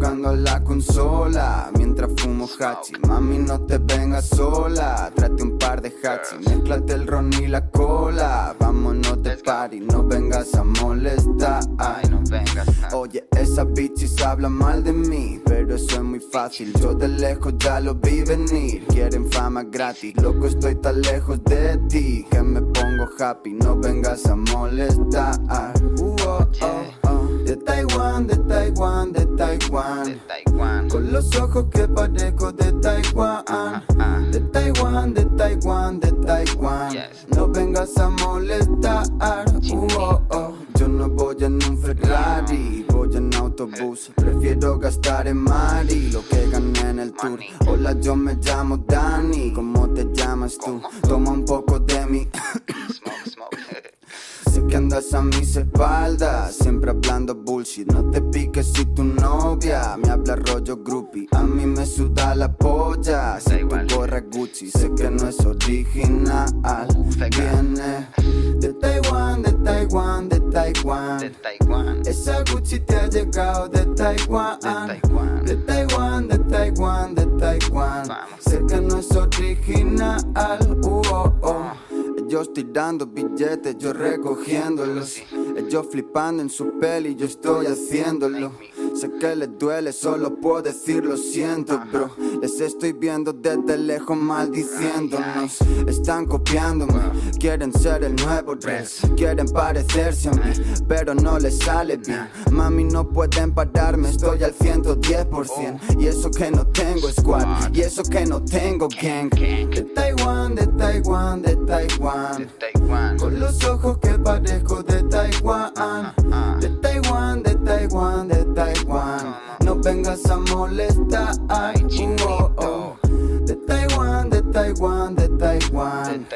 Jugando a la consola mientras fumo hachi. Mami, no te vengas sola. Trate un par de hachi. Mezclate el ron y la cola. Vámonos de party, no vengas a molestar. no vengas. Oye, esa bitches habla mal de mí, pero eso es muy fácil. Yo de lejos ya lo vi venir. Quieren fama gratis, loco, estoy tan lejos de ti que me pongo happy. No vengas a molestar. Uh, oh, oh, oh. De Taiwán, de Taiwán, de Taiwán. Con los ojos que parezco de Taiwán. De Taiwán, de Taiwán, de Taiwán. No vengas a molestar. Uh, oh, oh. Yo no voy en un Ferrari, voy en autobús. Prefiero gastar en Mari lo que gané en el tour. Hola, yo me llamo Dani. ¿Cómo te llamas tú? Toma un poco de mi. Que andas a mis espaldas, siempre hablando bullshit. No te piques si tu novia me habla rollo groupie. A mí me suda la polla, si tu gorra Gucci. Sé que no es original, viene de Taiwán, de Taiwán, de Taiwán. Esa Gucci te ha llegado de Taiwán, de Taiwán, de Taiwán, de Taiwán. Sé que no es original. Ellos tirando billetes, yo recogiéndolos. Ellos flipando en su peli, yo estoy haciéndolo. Sé que les duele, solo puedo decir lo siento, bro. Les estoy viendo desde lejos maldiciéndonos. Están copiándome, quieren ser el nuevo dress. Quieren parecerse a mí, pero no les sale bien. Mami, no pueden pararme, estoy al 110%. Y eso que no tengo squad, y eso que no tengo gang. De Taiwán, de Taiwán, de Taiwán. Con los ojos que parezco de Taiwán. De Taiwán, de Taiwán, de Taiwán. No vengas a molestar. Uh, oh, oh. De Taiwán, de Taiwán, de Taiwán.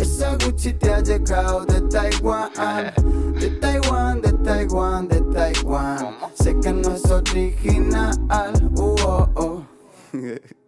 Esa Gucci te ha llegado de Taiwán. De Taiwán, de Taiwán, de Taiwán. Sé que no es original. Uh, oh, oh.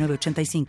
906985.